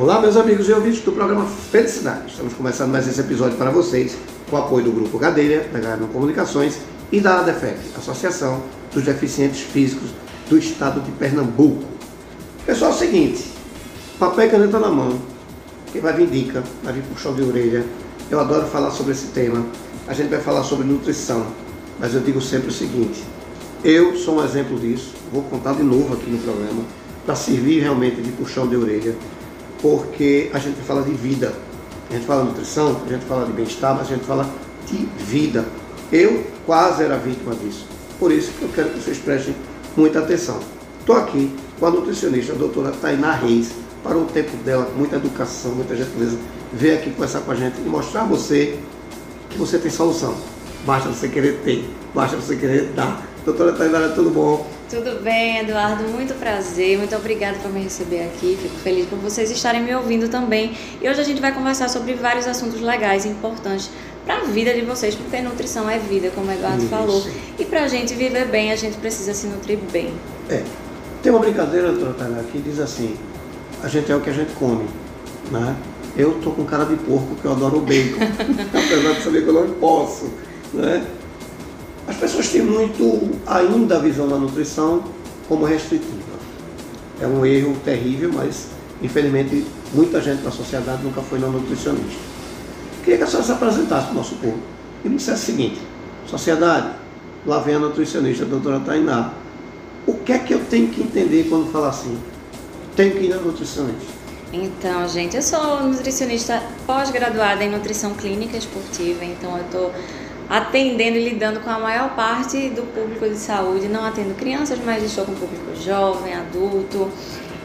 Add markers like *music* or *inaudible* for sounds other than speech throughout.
Olá, meus amigos e ouvintes do programa Felicidade. Estamos começando mais esse episódio para vocês com o apoio do Grupo Gadelha, da Garden Comunicações e da ADEFEC, Associação dos Deficientes Físicos do Estado de Pernambuco. Pessoal, é o seguinte, papel e caneta na mão, quem vai vir dica, vai vir puxão de orelha. Eu adoro falar sobre esse tema. A gente vai falar sobre nutrição, mas eu digo sempre o seguinte, eu sou um exemplo disso, vou contar de novo aqui no programa, para servir realmente de puxão de orelha, porque a gente fala de vida. A gente fala de nutrição, a gente fala de bem-estar, mas a gente fala de vida. Eu quase era vítima disso. Por isso que eu quero que vocês prestem muita atenção. Estou aqui com a nutricionista, a doutora Tainá Reis, para o tempo dela, com muita educação, muita gentileza, vir aqui conversar com a gente e mostrar a você que você tem solução. Basta você querer ter, basta você querer dar. Doutora Tainá, tudo bom? Tudo bem, Eduardo? Muito prazer, muito obrigada por me receber aqui. Fico feliz por vocês estarem me ouvindo também. E hoje a gente vai conversar sobre vários assuntos legais e importantes para a vida de vocês, porque nutrição é vida, como o Eduardo Isso. falou. E para a gente viver bem, a gente precisa se nutrir bem. É. Tem uma brincadeira, doutora Tainá, que diz assim: a gente é o que a gente come, né? Eu tô com cara de porco porque eu adoro o bacon, *laughs* apesar de saber que eu não posso, né? As pessoas têm muito ainda a visão da nutrição como restritiva. É um erro terrível, mas infelizmente muita gente na sociedade nunca foi na nutricionista. Queria que a senhora se apresentasse para o nosso povo e me dissesse o seguinte, sociedade, lá vem a nutricionista, a doutora Tainá. O que é que eu tenho que entender quando fala assim? Tenho que ir na nutricionista. Então, gente, eu sou nutricionista pós-graduada em nutrição clínica esportiva, então eu estou atendendo e lidando com a maior parte do público de saúde. Não atendo crianças, mas estou com público jovem, adulto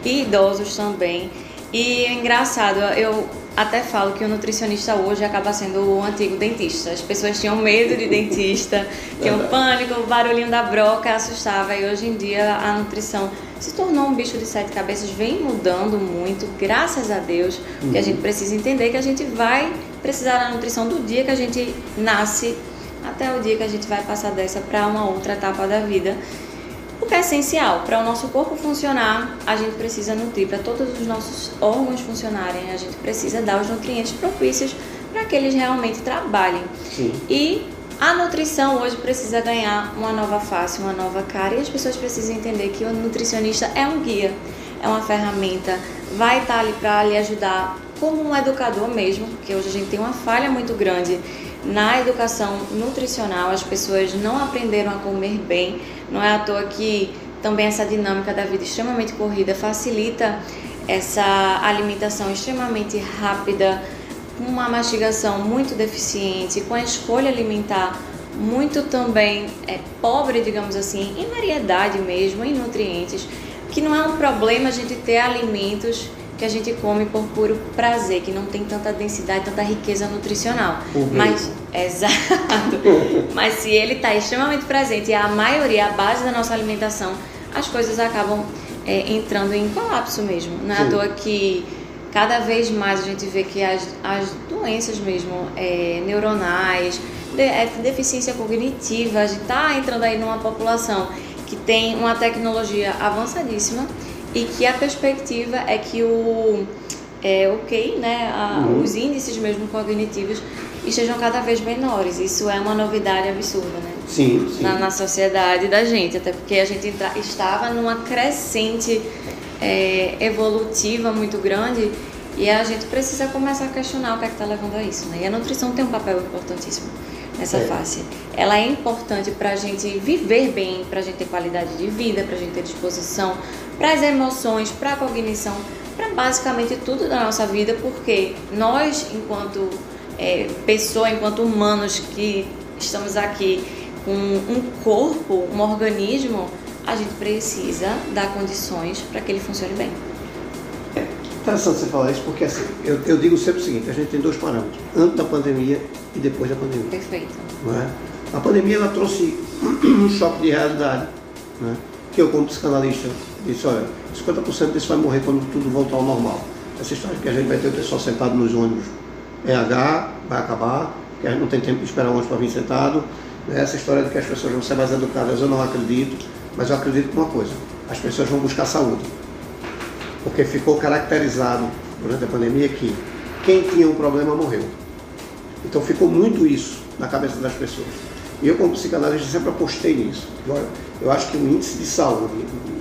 e idosos também. E é engraçado, eu até falo que o nutricionista hoje acaba sendo o antigo dentista. As pessoas tinham medo de dentista, *laughs* tinham pânico, o barulhinho da broca assustava. E hoje em dia a nutrição se tornou um bicho de sete cabeças, vem mudando muito, graças a Deus. Uhum. Que a gente precisa entender que a gente vai precisar da nutrição do dia que a gente nasce até o dia que a gente vai passar dessa para uma outra etapa da vida. O que é essencial para o nosso corpo funcionar, a gente precisa nutrir, para todos os nossos órgãos funcionarem, a gente precisa dar os nutrientes propícios para que eles realmente trabalhem. Sim. E a nutrição hoje precisa ganhar uma nova face, uma nova cara, e as pessoas precisam entender que o nutricionista é um guia, é uma ferramenta, vai estar ali para lhe ajudar como um educador mesmo, porque hoje a gente tem uma falha muito grande na educação nutricional, as pessoas não aprenderam a comer bem. Não é à toa que também essa dinâmica da vida extremamente corrida facilita essa alimentação extremamente rápida, uma mastigação muito deficiente, com a escolha alimentar muito também é, pobre, digamos assim, em variedade mesmo, em nutrientes, que não é um problema a gente ter alimentos que a gente come por puro prazer, que não tem tanta densidade, tanta riqueza nutricional. Uhum. Mas, *laughs* exato. Mas se ele está extremamente presente e a maioria, a base da nossa alimentação, as coisas acabam é, entrando em colapso mesmo. Não é à toa que cada vez mais a gente vê que as, as doenças mesmo é, neuronais, de, é, deficiência cognitiva, a gente está entrando aí numa população que tem uma tecnologia avançadíssima e que a perspectiva é que o é, ok, né, a, uhum. os índices mesmo cognitivos estejam cada vez menores. Isso é uma novidade absurda, né? Sim, sim. Na, na sociedade da gente, até porque a gente entra, estava numa crescente é, evolutiva muito grande e a gente precisa começar a questionar o que é que está levando a isso, né? E a nutrição tem um papel importantíssimo nessa é. face. Ela é importante para a gente viver bem, para a gente ter qualidade de vida, para a gente ter disposição, para as emoções, para a cognição, para basicamente tudo da nossa vida, porque nós, enquanto é, pessoa, enquanto humanos que estamos aqui com um corpo, um organismo, a gente precisa dar condições para que ele funcione bem. É interessante você falar isso, porque assim, eu, eu digo sempre o seguinte, a gente tem dois parâmetros, antes da pandemia e depois da pandemia. Perfeito. É? A pandemia ela trouxe *clears throat* um choque de realidade, né? que eu como psicanalista disse, olha, 50% disso vai morrer quando tudo voltar ao normal. Essa história que a gente vai ter o pessoal sentado nos ônibus EH vai acabar, que a gente não tem tempo de esperar o ônibus para vir sentado. Né? Essa história de que as pessoas vão ser mais educadas, eu não acredito, mas eu acredito em uma coisa, as pessoas vão buscar saúde. Porque ficou caracterizado durante a pandemia que quem tinha um problema morreu. Então ficou muito isso na cabeça das pessoas. E eu, como psicanalista, sempre apostei nisso. Eu acho que o índice de saúde,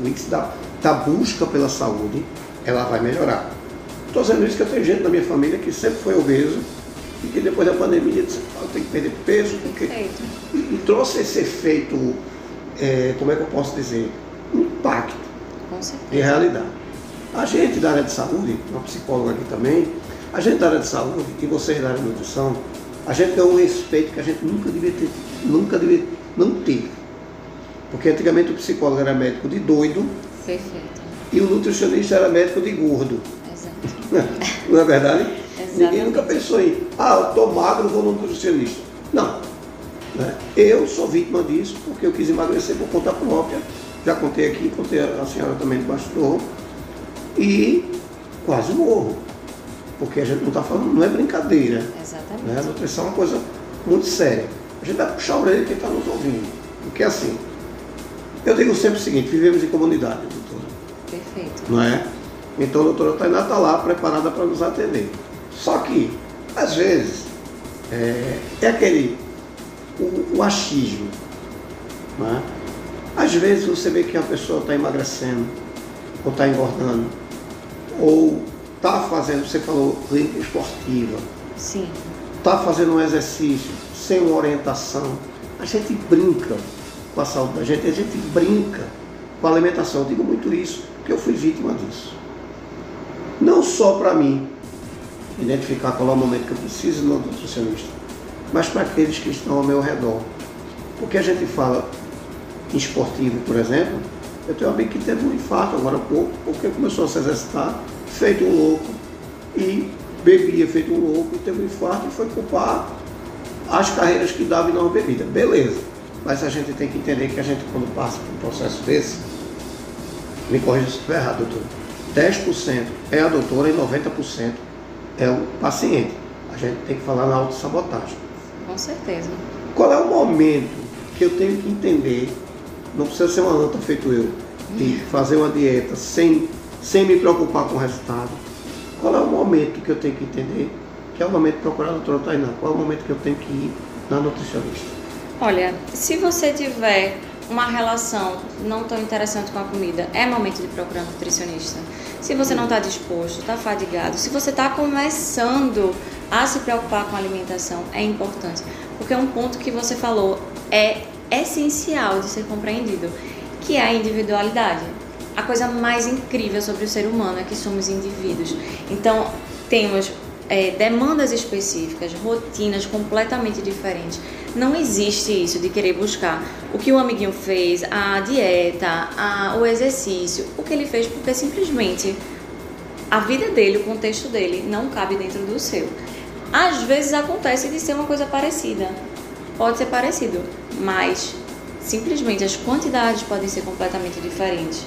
índice da, da busca pela saúde, ela vai melhorar. Estou dizendo isso que eu tenho gente na minha família que sempre foi obeso e que depois da pandemia disse, ah, tem que perder peso, porque. E, e, trouxe esse efeito, é, como é que eu posso dizer? Impacto de realidade. A gente da área de saúde, uma psicóloga aqui também, a gente da área de saúde e vocês da área de nutrição, a gente tem um respeito que a gente nunca devia ter, nunca devia não ter. Porque antigamente o psicólogo era médico de doido. Perfeito. E o nutricionista era médico de gordo. Exato. *laughs* não é verdade? Ninguém nunca pensou em, ah, eu estou magro, vou no nutricionista. Não. Né? Eu sou vítima disso porque eu quis emagrecer por conta própria. Já contei aqui, contei a senhora também de bastidor. E quase morro. Porque a gente não está falando, não é brincadeira. Exatamente. Né? A nutrição é uma coisa muito séria. A gente vai puxar a orelha quem está nos ouvindo. Porque assim, eu digo sempre o seguinte, vivemos em comunidade, doutora. Perfeito. Não é? Então a doutora Tainá está lá preparada para nos atender. Só que, às vezes, é, é aquele, o, o achismo. Não é? Às vezes você vê que a pessoa está emagrecendo, ou está engordando, ou está fazendo, você falou, clínica esportiva. Sim. Está fazendo um exercício sem uma orientação. A gente brinca com a saúde da gente, a gente brinca com a alimentação. Eu digo muito isso, porque eu fui vítima disso. Não só para mim, identificar qual é o momento que eu preciso no nutricionista, mas para aqueles que estão ao meu redor. Porque a gente fala em esportivo, por exemplo, eu tenho amigo que teve um infarto agora há pouco, porque começou a se exercitar, feito um louco, e bebia feito um louco, e teve um infarto e foi culpar as carreiras que dava e não bebida. Beleza. Mas a gente tem que entender que a gente, quando passa por um processo desse, me corrija se estiver errado, doutor, 10% é a doutora e 90% é o paciente. A gente tem que falar na autossabotagem. Com certeza. Qual é o momento que eu tenho que entender, não precisa ser uma anta feito eu, de fazer uma dieta sem, sem me preocupar com o resultado. Qual é o momento que eu tenho que entender que é o momento de procurar a doutora Tainá? Qual é o momento que eu tenho que ir na nutricionista? Olha, se você tiver uma relação não tão interessante com a comida, é momento de procurar um nutricionista. Se você não está disposto, está fadigado, se você está começando a se preocupar com a alimentação, é importante. Porque um ponto que você falou é essencial de ser compreendido, que é a individualidade. A coisa mais incrível sobre o ser humano é que somos indivíduos. Então, temos é, demandas específicas, rotinas completamente diferentes. Não existe isso de querer buscar o que o amiguinho fez, a dieta, a, o exercício, o que ele fez, porque simplesmente a vida dele, o contexto dele, não cabe dentro do seu. Às vezes acontece de ser uma coisa parecida, pode ser parecido, mas simplesmente as quantidades podem ser completamente diferentes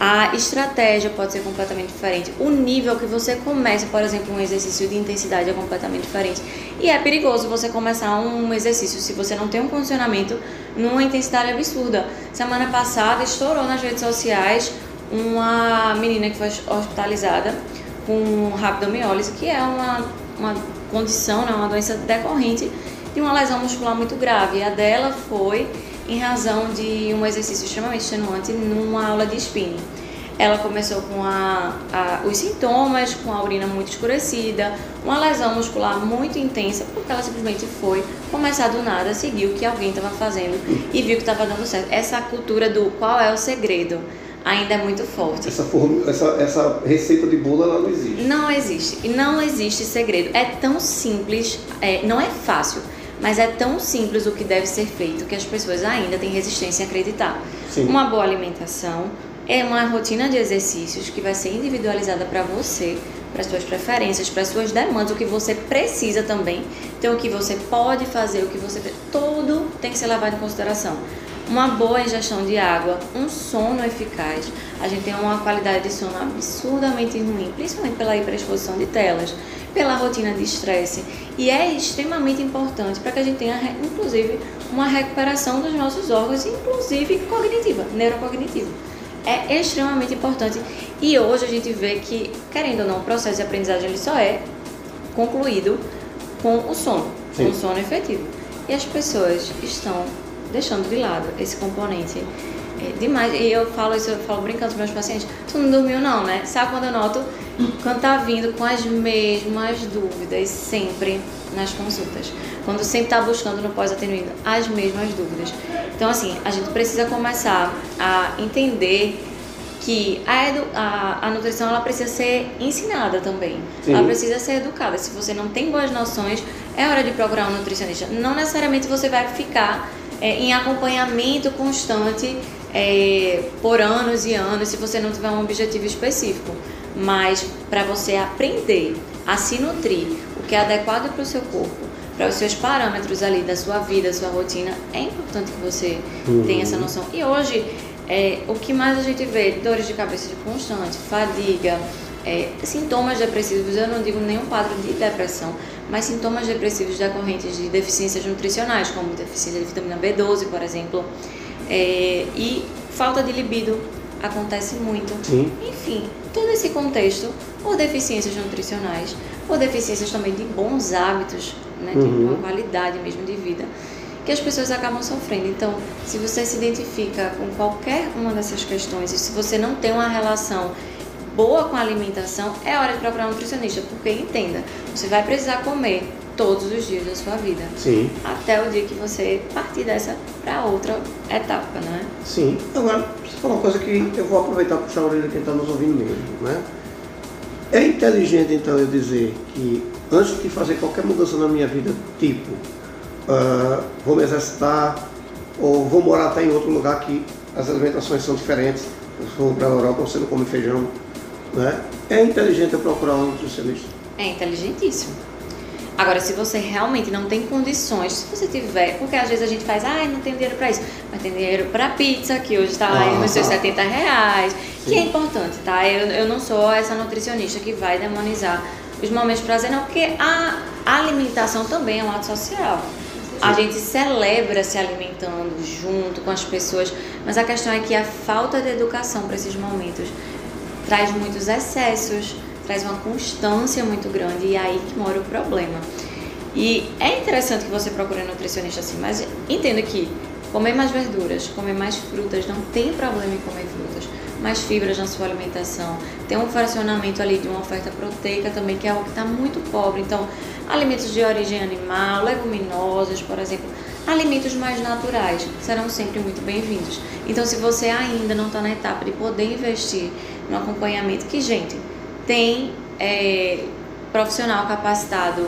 a estratégia pode ser completamente diferente. O nível que você começa, por exemplo, um exercício de intensidade é completamente diferente. E é perigoso você começar um exercício se você não tem um condicionamento numa intensidade absurda. Semana passada estourou nas redes sociais uma menina que foi hospitalizada com rabdomiólise, que é uma, uma condição, né, uma doença decorrente de uma lesão muscular muito grave. A dela foi em razão de um exercício extremamente extenuante numa aula de spinning. Ela começou com a, a, os sintomas, com a urina muito escurecida, uma lesão muscular muito intensa, porque ela simplesmente foi começar do nada, seguiu o que alguém estava fazendo e viu que estava dando certo. Essa cultura do qual é o segredo ainda é muito forte. Essa, forma, essa, essa receita de bolo ela não existe. Não existe. E não existe segredo. É tão simples, é, não é fácil mas é tão simples o que deve ser feito que as pessoas ainda têm resistência a acreditar. Sim. Uma boa alimentação é uma rotina de exercícios que vai ser individualizada para você, para suas preferências, para suas demandas, o que você precisa também. Então, o que você pode fazer, o que você. Tudo tem que ser levado em consideração uma boa ingestão de água, um sono eficaz. A gente tem uma qualidade de sono absurdamente ruim, principalmente pela hiperexposição de telas pela rotina de estresse. E é extremamente importante para que a gente tenha, inclusive, uma recuperação dos nossos órgãos, inclusive cognitiva, neurocognitiva. é extremamente importante. E hoje a gente vê que, querendo ou não, o processo de aprendizagem ele só é concluído com o sono, Sim. com o sono efetivo. E as pessoas estão deixando de lado esse componente é, demais. E eu falo isso, eu falo brincando com meus pacientes, tu não dormiu não, né? Sabe quando eu noto? Quando tá vindo com as mesmas dúvidas sempre nas consultas. Quando sempre tá buscando no pós-atendimento as mesmas dúvidas. Então, assim, a gente precisa começar a entender que a, edu, a, a nutrição ela precisa ser ensinada também. Sim. Ela precisa ser educada. Se você não tem boas noções, é hora de procurar um nutricionista. Não necessariamente você vai ficar é, em acompanhamento constante é, por anos e anos se você não tiver um objetivo específico. Mas para você aprender a se nutrir, o que é adequado para o seu corpo, para os seus parâmetros ali da sua vida, da sua rotina, é importante que você uhum. tenha essa noção. E hoje, é, o que mais a gente vê? Dores de cabeça constante, fadiga, é, sintomas depressivos, eu não digo nenhum quadro de depressão, mas sintomas depressivos decorrentes de deficiências nutricionais, como deficiência de vitamina B12, por exemplo, é, e falta de libido acontece muito. Sim. Enfim, todo esse contexto, ou deficiências nutricionais, ou deficiências também de bons hábitos, né, de uhum. uma qualidade mesmo de vida, que as pessoas acabam sofrendo. Então, se você se identifica com qualquer uma dessas questões e se você não tem uma relação boa com a alimentação, é hora de procurar um nutricionista, porque entenda, você vai precisar comer todos os dias da sua vida. Sim. Até o dia que você partir dessa para outra etapa, né? Sim. Agora, você falou uma coisa que eu vou aproveitar para puxar a orelha de quem está nos ouvindo mesmo, né? É inteligente, então, eu dizer que antes de fazer qualquer mudança na minha vida, tipo, uh, vou me exercitar ou vou morar até em outro lugar que as alimentações são diferentes, se for para a Europa você não come feijão, né? É inteligente eu procurar um nutricionista. É inteligentíssimo. Agora, se você realmente não tem condições, se você tiver, porque às vezes a gente faz, ah, não tenho dinheiro para isso, mas tem dinheiro para pizza, que hoje está ah, aí nos seus 70 reais, sim. que é importante, tá? Eu, eu não sou essa nutricionista que vai demonizar os momentos de prazer, não, porque a alimentação também é um ato social. Sim. A gente celebra se alimentando junto com as pessoas, mas a questão é que a falta de educação para esses momentos traz muitos excessos, traz uma constância muito grande e é aí que mora o problema. E é interessante que você procure um nutricionista assim, mas entenda que comer mais verduras, comer mais frutas, não tem problema em comer frutas, mais fibras na sua alimentação, tem um fracionamento ali de uma oferta proteica também, que é algo que está muito pobre. Então, alimentos de origem animal, leguminosas, por exemplo, alimentos mais naturais serão sempre muito bem-vindos. Então, se você ainda não está na etapa de poder investir no acompanhamento, que, gente, tem é, profissional capacitado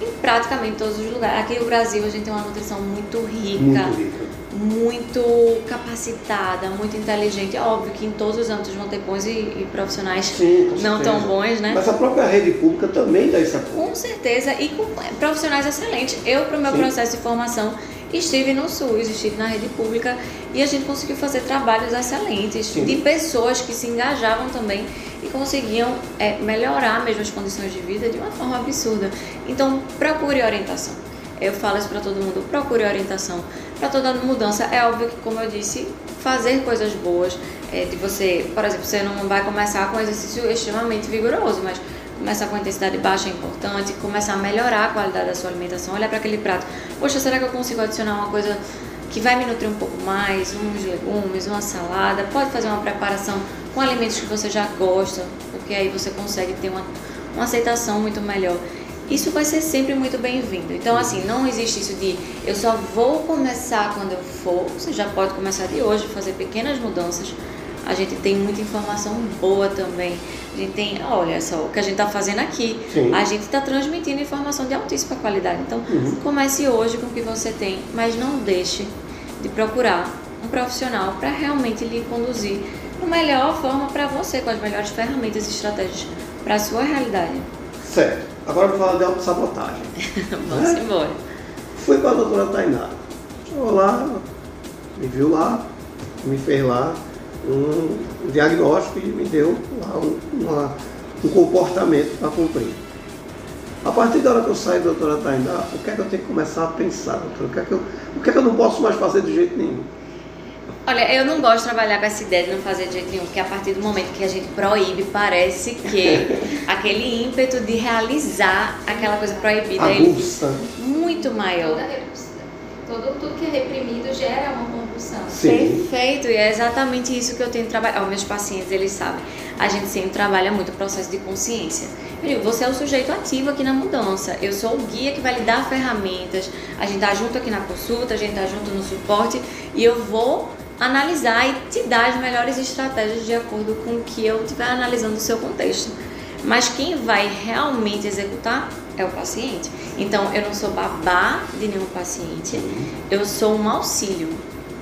em praticamente todos os lugares. Aqui no Brasil, a gente tem uma nutrição muito rica. Muito rica muito capacitada, muito inteligente. É óbvio que em todos os âmbitos vão ter bons e, e profissionais Sim, não tão bons, né? Mas a própria rede pública também dá essa Com certeza, e com profissionais excelentes. Eu, para o meu Sim. processo de formação, estive no SUS, estive na rede pública e a gente conseguiu fazer trabalhos excelentes Sim. de pessoas que se engajavam também e conseguiam é, melhorar mesmo as condições de vida de uma forma absurda. Então, procure orientação. Eu falo isso para todo mundo, procure orientação para toda mudança. É óbvio que, como eu disse, fazer coisas boas, é, de você, por exemplo, você não vai começar com um exercício extremamente vigoroso, mas começar com intensidade baixa é importante, começar a melhorar a qualidade da sua alimentação, olhar para aquele prato, poxa, será que eu consigo adicionar uma coisa que vai me nutrir um pouco mais, uns legumes, uma salada, pode fazer uma preparação com alimentos que você já gosta, porque aí você consegue ter uma, uma aceitação muito melhor isso vai ser sempre muito bem-vindo. Então, assim, não existe isso de eu só vou começar quando eu for. Você já pode começar de hoje, fazer pequenas mudanças. A gente tem muita informação boa também. A gente tem, olha só, o que a gente está fazendo aqui. Sim. A gente está transmitindo informação de altíssima qualidade. Então, uhum. comece hoje com o que você tem, mas não deixe de procurar um profissional para realmente lhe conduzir da melhor forma para você, com as melhores ferramentas e estratégias para a sua realidade. Certo. Agora vou falar de autossabotagem. *laughs* Vamos né? embora. Fui com a doutora Tainá. Chegou lá, me viu lá, me fez lá um diagnóstico e me deu lá um, uma, um comportamento para cumprir. A partir da hora que eu saio, doutora Tainá, o que é que eu tenho que começar a pensar, doutora? O que é que eu, o que é que eu não posso mais fazer de jeito nenhum? Olha, eu não gosto de trabalhar com essa ideia de não fazer de jeito nenhum, porque a partir do momento que a gente proíbe, parece que *laughs* aquele ímpeto de realizar aquela coisa proibida Aguça. muito maior. Todo, tudo que é reprimido gera uma Sim. Perfeito, e é exatamente isso que eu tenho trabalhado. Os meus pacientes, eles sabem. A gente sempre trabalha muito o processo de consciência. Eu digo, você é o sujeito ativo aqui na mudança. Eu sou o guia que vai lhe dar ferramentas. A gente tá junto aqui na consulta, a gente tá junto no suporte e eu vou analisar e te dar as melhores estratégias de acordo com o que eu estiver analisando o seu contexto. Mas quem vai realmente executar é o paciente. Então, eu não sou babá de nenhum paciente, eu sou um auxílio,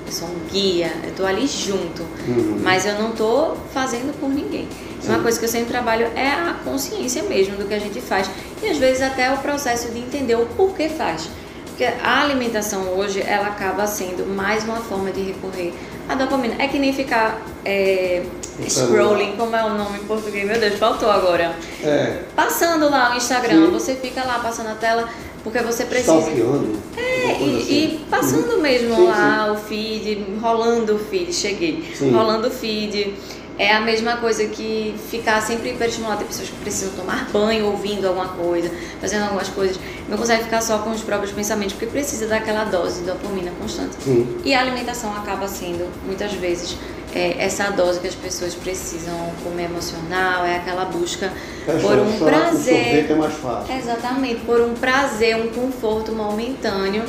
eu sou um guia, eu estou ali junto, Uhum. mas eu não estou fazendo por ninguém. Uma Sim. coisa que eu sempre trabalho é a consciência mesmo do que a gente faz e às vezes até o processo de entender o porquê faz. Porque a alimentação hoje, ela acaba sendo mais uma forma de recorrer à dopamina. É que nem ficar é, No scrolling, como é o nome em português? Meu Deus, faltou agora. É, Passando lá o Instagram, Sim. você fica lá passando a tela porque você precisa. stalkeando. É, e, assim. e passando mesmo Sim, lá o feed, rolando o feed, cheguei. Sim. Rolando o feed. É a mesma coisa que ficar sempre hiperestimulado. Tem pessoas que precisam tomar banho, ouvindo alguma coisa, fazendo algumas coisas. Não consegue ficar só com os próprios pensamentos, porque precisa daquela dose de dopamina constante. Sim. E a alimentação acaba sendo, muitas vezes, é, essa dose que as pessoas precisam comer emocional, é aquela busca É, por um prazer. é mais fácil. Exatamente, por um prazer, um conforto momentâneo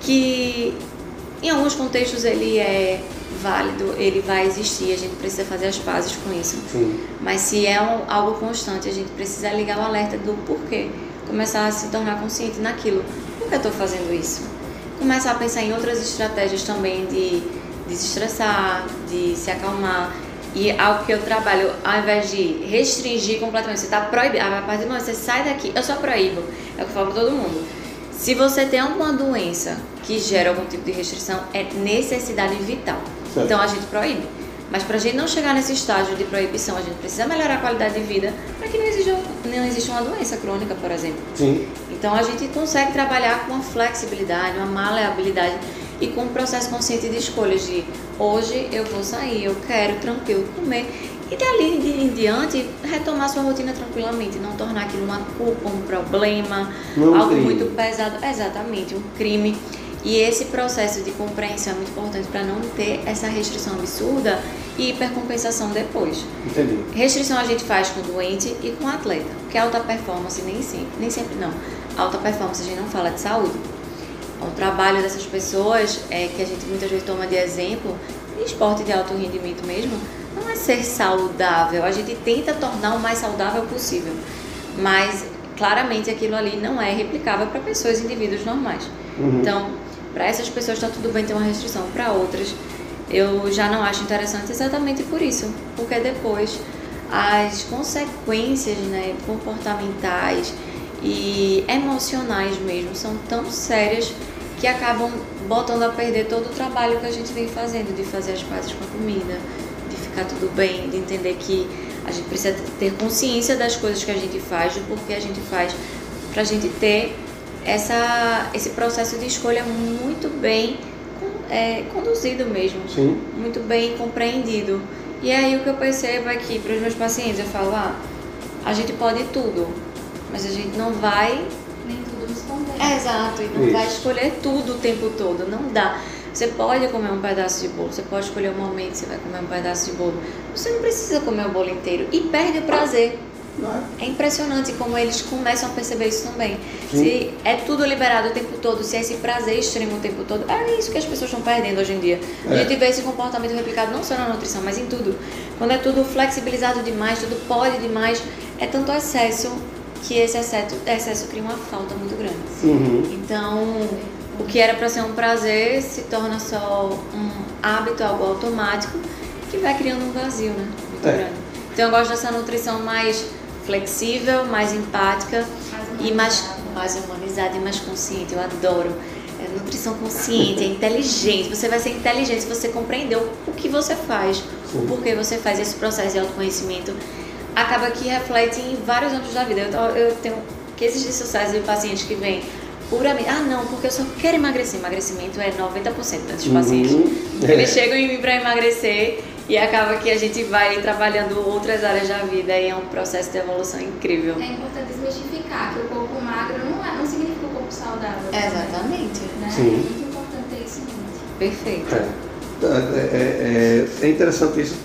que em alguns contextos ele é válido, ele vai existir, a gente precisa fazer as pazes com isso. Sim. Mas se é um- algo constante, a gente precisa ligar o alerta do porquê, começar a se tornar consciente naquilo. Por que eu estou fazendo isso? Começar a pensar em outras estratégias também de desestressar, de se acalmar. E algo que eu trabalho, ao invés de restringir completamente, você está proibido, ah, a partir do momento que você sai daqui, eu só proíbo, é o que eu falo para todo mundo. Se você tem alguma doença que gera algum tipo de restrição, é necessidade vital. Certo. Então a gente proíbe. Mas para a gente não chegar nesse estágio de proibição, a gente precisa melhorar a qualidade de vida para que não exista, não exista uma doença crônica, por exemplo. Sim. Então a gente consegue trabalhar com uma flexibilidade, uma maleabilidade e com um processo consciente de escolhas de hoje eu vou sair, eu quero tranquilo comer e dali em diante retomar sua rotina tranquilamente, não tornar aquilo uma culpa, um problema, Não é algo crime. muito pesado, exatamente, um crime. E esse processo de compreensão é muito importante para não ter essa restrição absurda e hipercompensação depois. Entendi. Restrição a gente faz com o doente e com o atleta, porque alta performance nem sempre, nem sempre não. Alta performance a gente não fala de saúde. O trabalho dessas pessoas é que a gente muitas vezes toma de exemplo, em esporte de alto rendimento mesmo, não é ser saudável. A gente tenta tornar o mais saudável possível, mas claramente aquilo ali não é replicável para pessoas, indivíduos normais. Uhum. Então, para essas pessoas está tudo bem ter uma restrição, para outras eu já não acho interessante exatamente por isso, porque depois as consequências né, comportamentais e emocionais mesmo são tão sérias que acabam botando a perder todo o trabalho que a gente vem fazendo de fazer as pazes com a comida, de ficar tudo bem, de entender que a gente precisa ter consciência das coisas que a gente faz, do porquê a gente faz, para a gente ter essa, esse processo de escolha muito bem é, conduzido mesmo, Sim. muito bem compreendido. E aí o que eu percebo é que para os meus pacientes eu falo, ah, a gente pode tudo, mas a gente não vai Nem tudo responder. é, exato, e não Isso. vai escolher tudo o tempo todo, não dá. Você pode comer um pedaço de bolo, você pode escolher o momento que você vai comer um pedaço de bolo. Você não precisa comer o bolo inteiro e perde o prazer. É? Impressionante como eles começam a perceber isso também. Sim. Se é tudo liberado o tempo todo, se é esse prazer extremo o tempo todo, é isso que as pessoas estão perdendo hoje em dia. A É. gente vê esse comportamento replicado não só na nutrição, mas em tudo. Quando é tudo flexibilizado demais, tudo pode demais, é tanto excesso que esse excesso, excesso cria uma falta muito grande. Uhum. Então, o que era para ser um prazer se torna só um hábito, algo automático, que vai criando um vazio, né? Muito É. grande. Então, eu gosto dessa nutrição mais flexível, mais empática Mais e mais, mais humanizada e mais consciente. Eu adoro. É nutrição consciente, é inteligente. Você vai ser inteligente se você compreendeu o que você faz, Sim. o porquê você faz esse processo de autoconhecimento. Acaba que reflete em vários âmbitos da vida. Eu, eu tenho cases de sucesso de pacientes que vêm puramente, ah não, porque eu só quero emagrecer. Emagrecimento é 90% dos Uhum. pacientes. É. Eles chegam em mim para emagrecer e acaba que a gente vai trabalhando outras áreas da vida e é um processo de evolução incrível. É importante desmistificar que o corpo magro não, é, não significa o corpo saudável. Exatamente. Né? Sim. É muito importante ter isso em mente. Perfeito. É. É, é- é- é interessante isso.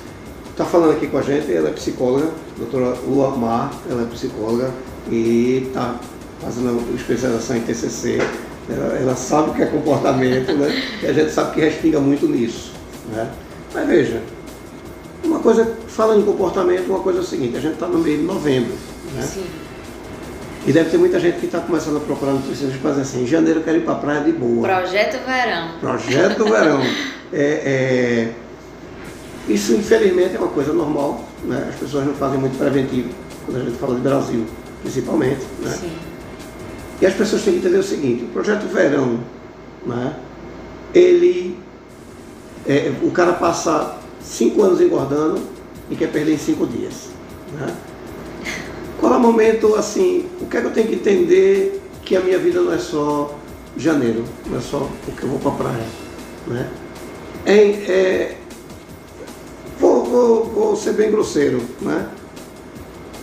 Está falando aqui com a gente, ela é psicóloga, doutora Lua Mar, ela é psicóloga e está fazendo especialização em TCC. Ela, ela sabe o que é comportamento, né? E a gente sabe que respinga muito nisso, né? Mas veja, coisa, falando em comportamento, uma coisa é o seguinte, a gente está no meio de novembro, né? Sim. E deve ter muita gente que está começando a procurar nutricionista para dizer assim, em janeiro eu quero ir para a praia de boa. Projeto Verão. Projeto verão. *laughs* É, é, isso, infelizmente, é uma coisa normal. Né? As pessoas não fazem muito preventivo, quando a gente fala de Brasil, principalmente. Né? Sim. E as pessoas têm que entender o seguinte: o projeto verão, né? ele. é, o cara passa cinco anos engordando e quer perder em cinco dias. Né? Qual é o momento, assim, o que é que eu tenho que entender que a minha vida não é só janeiro, não é só porque eu vou para a praia. Né? É, é, vou, vou, vou ser bem grosseiro. Né?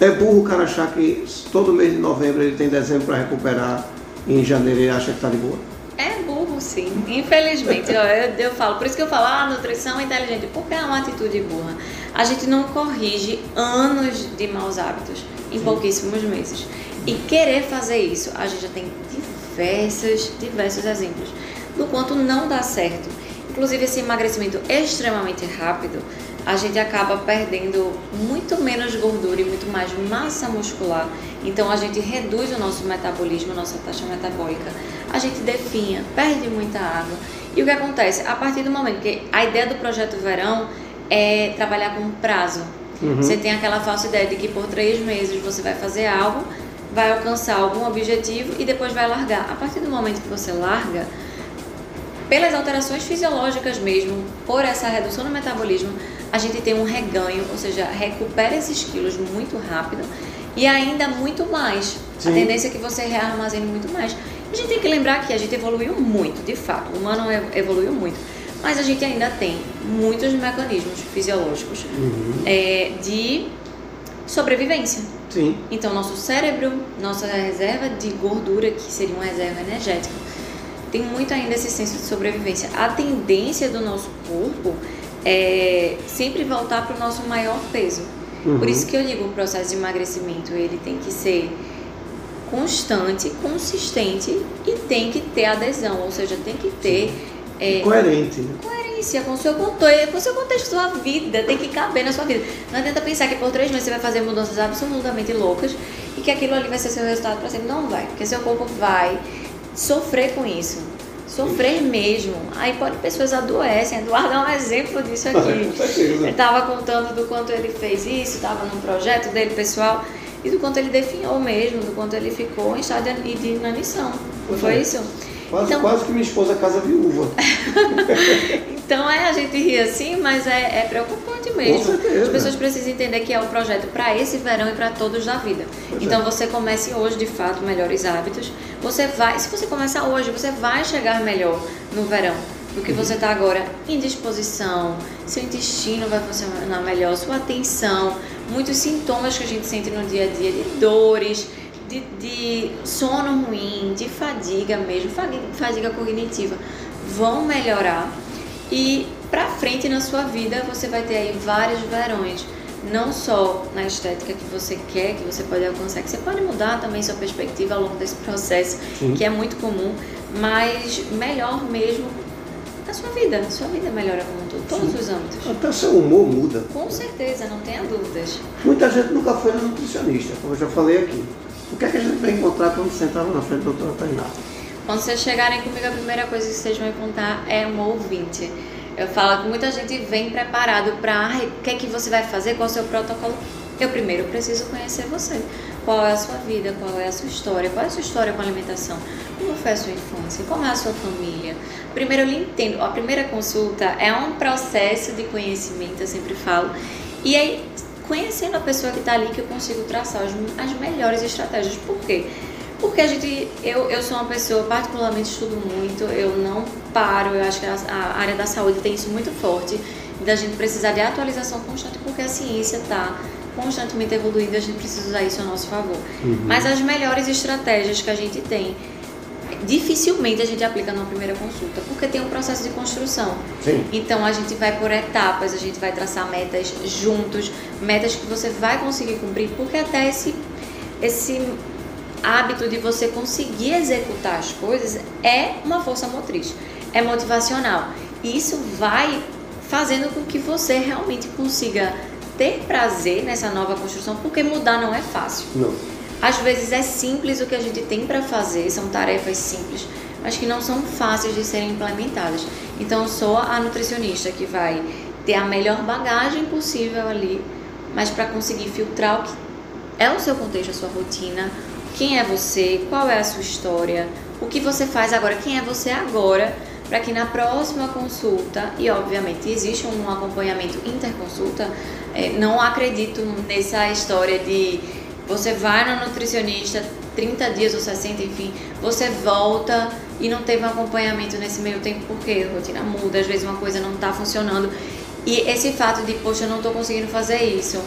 É burro o cara achar que todo mês de novembro ele tem dezembro para recuperar e em janeiro ele acha que está de boa. É burro, sim. Infelizmente, ó, eu, eu falo. Por isso que eu falo, ah, nutrição é inteligente. Porque é uma atitude burra. A gente não corrige anos de maus hábitos em pouquíssimos meses. E querer fazer isso, a gente já tem diversos, diversos exemplos do quanto não dá certo. Inclusive, esse emagrecimento extremamente rápido, a gente acaba perdendo muito menos gordura e muito mais massa muscular. Então, a gente reduz o nosso metabolismo, a nossa taxa metabólica. A gente definha, perde muita água. E o que acontece? A partir do momento que a ideia do projeto verão é trabalhar com prazo. Você tem aquela falsa ideia de que por três meses você vai fazer algo, vai alcançar algum objetivo e depois vai largar. A partir do momento que você larga, pelas alterações fisiológicas mesmo, por essa redução no metabolismo, a gente tem um reganho, ou seja, recupera esses quilos muito rápido e ainda muito mais. Sim. A tendência é que você rearmazene muito mais. A gente tem que lembrar que a gente evoluiu muito, de fato, o humano ev- evoluiu muito, mas a gente ainda tem muitos mecanismos fisiológicos é, de sobrevivência. Sim. Então, nosso cérebro, nossa reserva de gordura, que seria uma reserva energética, tem muito ainda esse senso de sobrevivência. A tendência do nosso corpo é sempre voltar para o nosso maior peso. Uhum. Por isso que eu digo, o processo de emagrecimento, ele tem que ser constante, consistente e tem que ter adesão, ou seja, tem que ter é, Coerente. Né? coerência com o seu contexto, com o seu contexto da sua vida, tem que caber na sua vida. Não adianta pensar que por três meses você vai fazer mudanças absolutamente loucas e que aquilo ali vai ser seu resultado para sempre. Não vai, porque seu corpo vai sofrer com isso. Sofrer mesmo. Aí pode pessoas adoecem. Eduardo é um exemplo disso Com aqui. Ele estava contando do quanto ele fez isso, estava num projeto dele pessoal e do quanto ele definhou mesmo, do quanto ele ficou em estado de inanição. Pois foi é. isso? Quase, Então- quase que minha esposa casa viúva. *laughs* Então é, a gente ri assim, mas é, é preocupante mesmo. As pessoas precisam entender que é um projeto para esse verão e para todos da vida. Pois então é. você comece hoje, de fato, melhores hábitos. Você vai, se você começar hoje, você vai chegar melhor no verão do que você está agora em disposição, seu intestino vai funcionar melhor, sua atenção, muitos sintomas que a gente sente no dia a dia, de dores, de, de sono ruim, de fadiga mesmo, fadiga, fadiga cognitiva, vão melhorar e pra frente na sua vida você vai ter aí vários verões. Não só na estética que você quer, que você pode alcançar, que você pode mudar também sua perspectiva ao longo desse processo, Sim. que é muito comum, mas melhor mesmo na sua vida. Sua vida melhora como um todo, todos os âmbitos. Até seu humor muda. Com certeza, não tenha dúvidas. Muita gente nunca foi nutricionista, como eu já falei aqui. O que é que a gente vai encontrar quando sentava na frente da doutora Tainá? Quando vocês chegarem comigo, a primeira coisa que vocês vão encontrar é um ouvinte. Eu falo que muita gente vem preparado para o que é que você vai fazer, qual é o seu protocolo. Eu primeiro preciso conhecer você. Qual é a sua vida, qual é a sua história, qual é a sua história com a alimentação, como foi a sua infância, como é a sua família. Primeiro eu lhe entendo. A primeira consulta é um processo de conhecimento, eu sempre falo. E aí, conhecendo a pessoa que está ali, que eu consigo traçar as, as melhores estratégias. Por quê? Porque a gente, eu, eu sou uma pessoa, particularmente estudo muito, eu não paro, eu acho que a, a área da saúde tem isso muito forte, da gente precisar de atualização constante, porque a ciência está constantemente evoluindo, a gente precisa usar isso a nosso favor. Uhum. Mas as melhores estratégias que a gente tem, dificilmente a gente aplica numa primeira consulta, porque tem um processo de construção. Sim. Então a gente vai por etapas, a gente vai traçar metas juntos, metas que você vai conseguir cumprir, porque até esse esse hábito de você conseguir executar as coisas é uma força motriz, é motivacional. E isso vai fazendo com que você realmente consiga ter prazer nessa nova construção, porque mudar não é fácil. Não. Às vezes é simples o que a gente tem para fazer, são tarefas simples, mas que não são fáceis de serem implementadas. Então, sou a nutricionista que vai ter a melhor bagagem possível ali, mas para conseguir filtrar o que é o seu contexto, a sua rotina, quem é você, qual é a sua história, o que você faz agora, quem é você agora, para que na próxima consulta, e obviamente existe um acompanhamento interconsulta, é, não acredito nessa história de você vai no nutricionista 30 dias ou 60, enfim, você volta e não teve um acompanhamento nesse meio tempo porque a rotina muda, às vezes uma coisa não está funcionando. E esse fato de, poxa, eu não estou conseguindo fazer isso,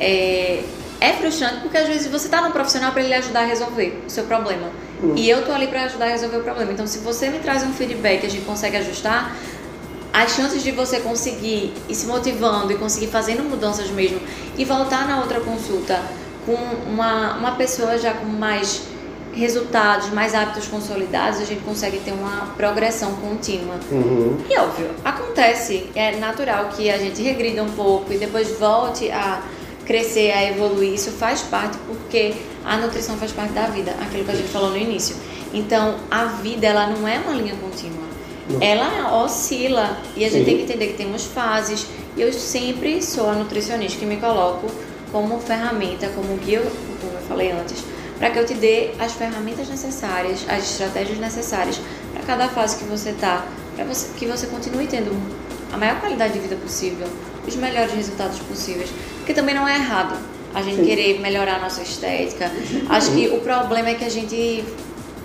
é, é frustrante porque às vezes você está num profissional para ele ajudar a resolver o seu problema. Uhum. E eu tô ali para ajudar a resolver o problema. Então, se você me traz um feedback e a gente consegue ajustar, as chances de você conseguir ir se motivando e conseguir fazendo mudanças mesmo e voltar na outra consulta com uma, uma pessoa já com mais resultados, mais hábitos consolidados, a gente consegue ter uma progressão contínua. Uhum. E óbvio, acontece, é natural que a gente regrida um pouco e depois volte a crescer, a evoluir. Isso faz parte porque a nutrição faz parte da vida, aquilo que a gente falou no início. Então, a vida ela não é uma linha contínua. Não. Ela oscila e a gente Sim. tem que entender que temos fases. E eu sempre sou a nutricionista que me coloco como ferramenta, como guia, como eu falei antes, para que eu te dê as ferramentas necessárias, as estratégias necessárias para cada fase que você está, para que você continue tendo a maior qualidade de vida possível, os melhores resultados possíveis. Porque também não é errado a gente Sim. querer melhorar a nossa estética. Acho que o problema é que a gente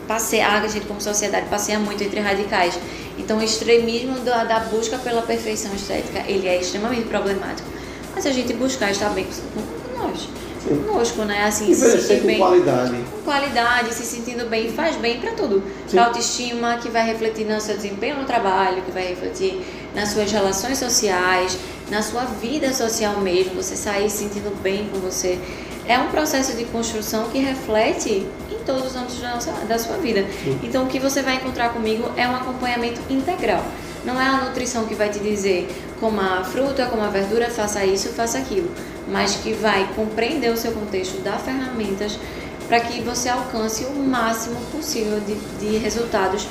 passeia, a gente como sociedade passeia muito entre radicais. Então o extremismo da, da busca pela perfeição estética, ele é extremamente problemático. Mas a gente buscar estar bem com, com nós, conosco, né? Assim, se sentir com bem qualidade. com qualidade, se sentindo bem, faz bem para tudo. Pra autoestima, que vai refletir no seu desempenho no trabalho, que vai refletir nas suas relações sociais, na sua vida social mesmo, você sair se sentindo bem com você. É um processo de construção que reflete em todos os âmbitos da, nossa, da sua vida. Então, o que você vai encontrar comigo é um acompanhamento integral. Não é a nutrição que vai te dizer coma a fruta, coma a verdura, faça isso, faça aquilo, mas que vai compreender o seu contexto, dar ferramentas para que você alcance o máximo possível de, de resultados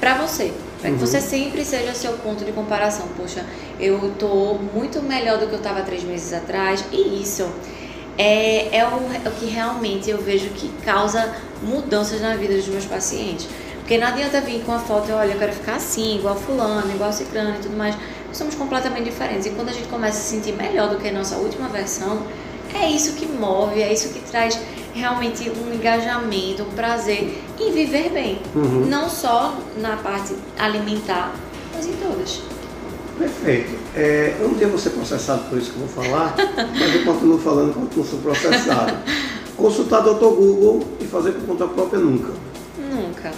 para você. Para que Uhum. você sempre seja seu ponto de comparação. Poxa, eu tô muito melhor do que eu estava três meses atrás. E isso é, é, o, é o que realmente eu vejo que causa mudanças na vida dos meus pacientes. Porque não adianta vir com a foto e olha, eu quero ficar assim, igual fulano, igual ciclano e tudo mais. Nós somos completamente diferentes. E quando a gente começa a se sentir melhor do que a nossa última versão, é isso que move, é isso que traz realmente um engajamento, um prazer em viver bem. Uhum. Não só na parte alimentar, mas em todas. Perfeito. É, eu não devo ser processado por isso que eu vou falar, *laughs* mas eu continuo falando enquanto não sou processado. Consultar Dr. Google e fazer por conta própria nunca. Nunca.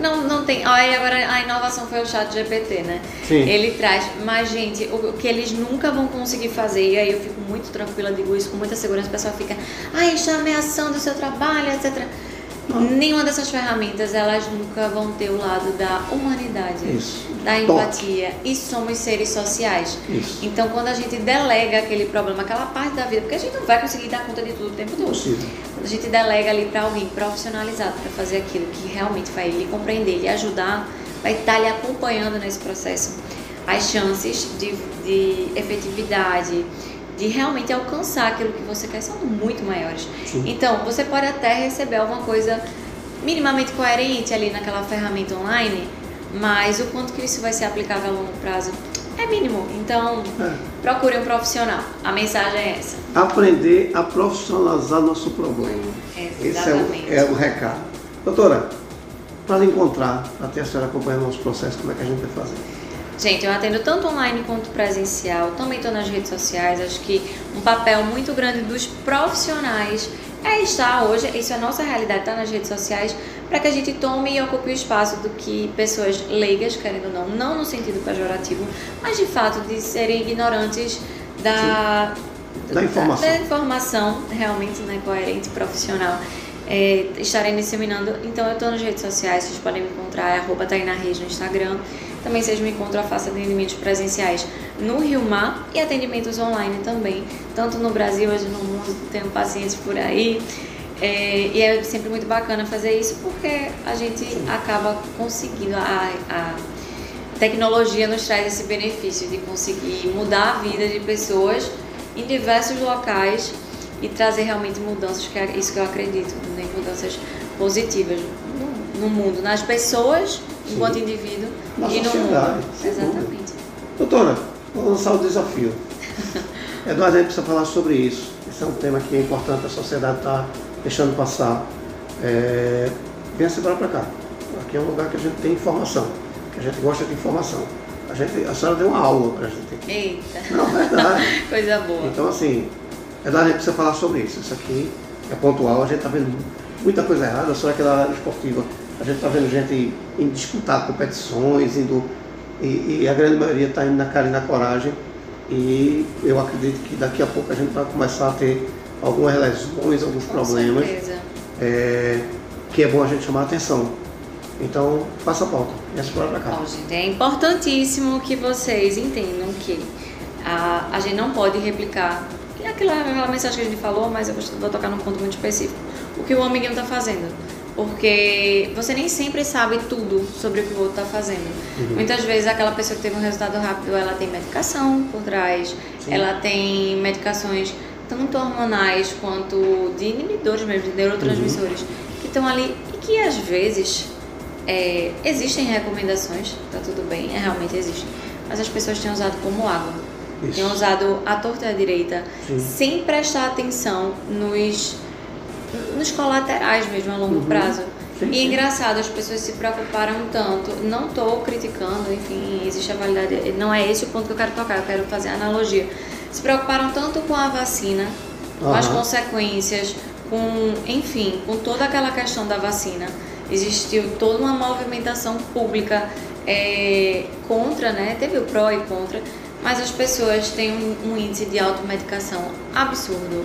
Não, não tem. Aí agora a inovação foi o chat GPT, né? Sim. Ele traz. Mas, gente, o, o que eles nunca vão conseguir fazer, e aí eu fico muito tranquila, digo isso com muita segurança, o pessoal fica, ai, está ameaçando o seu trabalho, etc. Nenhuma dessas ferramentas, elas nunca vão ter o lado da humanidade, Isso. da Toque. empatia. E somos seres sociais. Isso. Então, quando a gente delega aquele problema, aquela parte da vida, porque a gente não vai conseguir dar conta de tudo o tempo todo. Possível. Quando a gente delega ali para alguém profissionalizado para fazer aquilo que realmente vai lhe compreender, lhe ajudar, vai estar lhe acompanhando nesse processo, as chances de, de efetividade, de realmente alcançar aquilo que você quer são muito maiores. Sim. Então, você pode até receber alguma coisa minimamente coerente ali naquela ferramenta online, mas o quanto que isso vai ser aplicável a longo prazo, é mínimo. Então, É. procure um profissional. A mensagem é essa. Aprender a profissionalizar nosso problema. Esse é Exatamente. o, é o recado. Doutora, para lhe encontrar, ter a senhora acompanhando o nosso processo, como é que a gente vai fazer? Gente, eu atendo tanto online quanto presencial, também estou nas redes sociais. Acho que um papel muito grande dos profissionais é estar hoje, isso é a nossa realidade, estar nas redes sociais, para que a gente tome e ocupe o espaço do que pessoas leigas, querendo ou não, não no sentido pejorativo, mas de fato de serem ignorantes da, Da informação. da informação realmente né, coerente, profissional. É, estarem disseminando. Então eu estou nas redes sociais, vocês podem me encontrar, é arroba Tainá Reis no Instagram. Também vocês me encontram, eu faço atendimentos presenciais no Rio Mar e atendimentos online também, tanto no Brasil, hoje no mundo, tenho pacientes por aí. É, e é sempre muito bacana fazer isso porque a gente acaba conseguindo, a, a tecnologia nos traz esse benefício de conseguir mudar a vida de pessoas em diversos locais e trazer realmente mudanças, que é isso que eu acredito, né? mudanças positivas no, no mundo, nas pessoas enquanto Sim. indivíduo Na e no sociedade, dúvida. Exatamente. Doutora, vou lançar o desafio. *laughs* Eduardo, a gente precisa falar sobre isso. Esse é um tema que é importante, a sociedade está deixando passar. É... Venha se para cá. Aqui é um lugar que a gente tem informação, que a gente gosta de informação. A, gente, a senhora deu uma aula para a gente aqui. Eita, Não, é verdade. *laughs* coisa boa. Então, assim, Eduardo, a gente precisa falar sobre isso. Isso aqui é pontual, a gente está vendo muita coisa errada, só que na área esportiva. A gente está vendo gente indo disputar competições, indo, e, e a grande maioria está indo na cara e na coragem. E eu acredito que daqui a pouco a gente vai começar a ter algumas lesões, alguns Com problemas, é, que é bom a gente chamar a atenção. Então, faça a pauta. E essa para cá. Bom, gente, é importantíssimo que vocês entendam que a, a gente não pode replicar é aquela, aquela mensagem que a gente falou, mas eu vou, vou tocar num ponto muito específico. O que o amiguinho está fazendo. Porque você nem sempre sabe tudo sobre o que o outro está fazendo. Muitas vezes aquela pessoa que teve um resultado rápido, ela tem medicação por trás, Sim. ela tem medicações tanto hormonais quanto de inibidores mesmo, de neurotransmissores, que estão ali e que às vezes é, existem recomendações, tá tudo bem, é, realmente existem, mas as pessoas têm usado como água. Isso. Têm usado à torta e à direita, Sim. sem prestar atenção nos, nos colaterais mesmo a longo Uhum. prazo. Sim, e é engraçado, as pessoas se preocuparam tanto. Não estou criticando, enfim, existe a validade. Não é esse o ponto que eu quero tocar, eu quero fazer a analogia. Se preocuparam tanto com a vacina, com as consequências, com, enfim, com toda aquela questão da vacina. Existiu toda uma movimentação pública é, contra, né? Teve o pró e contra, mas as pessoas têm um, um índice de automedicação absurdo.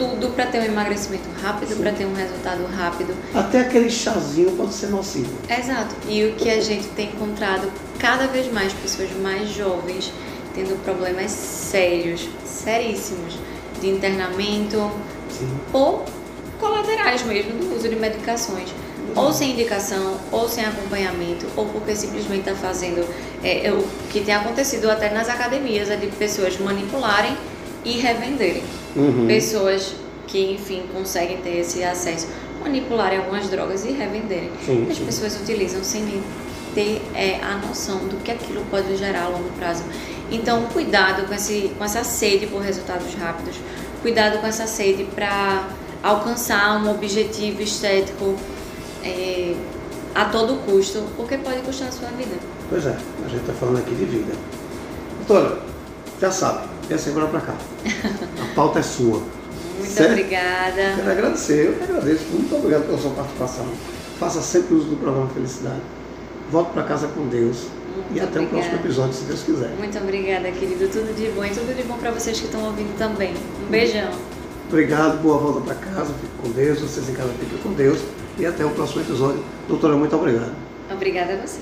Tudo para ter um emagrecimento rápido, para ter um resultado rápido. Até aquele chazinho pode ser nocivo. Exato. E o que a gente tem encontrado cada vez mais pessoas mais jovens tendo problemas sérios, seríssimos, de internamento Sim. ou colaterais mesmo do uso de medicações. Ou sem indicação, ou sem acompanhamento, ou porque simplesmente está fazendo é, é, o que tem acontecido até nas academias, é de pessoas manipularem e revenderem. Uhum. Pessoas que, enfim, conseguem ter esse acesso, manipularem algumas drogas e revenderem. Sim, As sim. pessoas utilizam sem nem ter é, a noção do que aquilo pode gerar a longo prazo. Então, cuidado com, esse, com essa sede por resultados rápidos, cuidado com essa sede para alcançar um objetivo estético é, a todo custo, porque pode custar a sua vida. Pois é, a gente está falando aqui de vida. Doutora, já sabe, venha sempre para cá. A pauta é sua. Muito Certo? obrigada. Quero agradecer, eu que agradeço. Muito obrigado pela sua participação. Faça sempre uso do programa Felicidade. Volte para casa com Deus. e Muito até o próximo obrigada. episódio, se Deus quiser. Muito obrigada, querido. Tudo de bom e tudo de bom para vocês que estão ouvindo também. Um beijão. Obrigado, boa volta para casa, fique com Deus, vocês em casa fiquem com Deus. E até o próximo episódio. Doutora, muito obrigado. Obrigada a você.